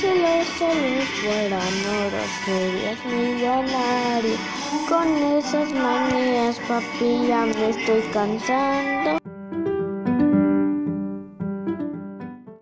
celos fueran oro, serías millonario. Con esas manías, papi, ya me estoy cansando.